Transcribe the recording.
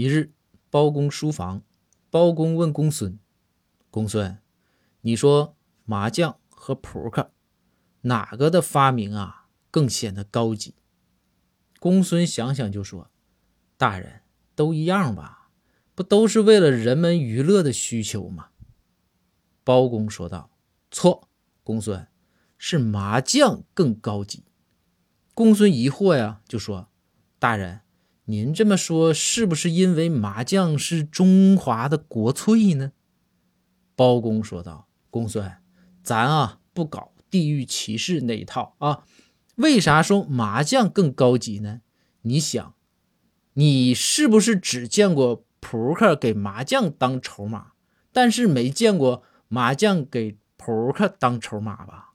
一日，包公书房，包公问公孙：“公孙，你说麻将和扑克哪个的发明啊更显得高级？”公孙想想就说：“大人，都一样吧，不都是为了人们娱乐的需求吗？”包公说道：“错，公孙，是麻将更高级。”公孙疑惑呀，就说：“大人。”您这么说是不是因为麻将是中华的国粹呢？包公说道：“公孙，咱啊不搞地域歧视那一套啊。为啥说麻将更高级呢？你想，你是不是只见过扑克给麻将当筹码，但是没见过麻将给扑克当筹码吧？”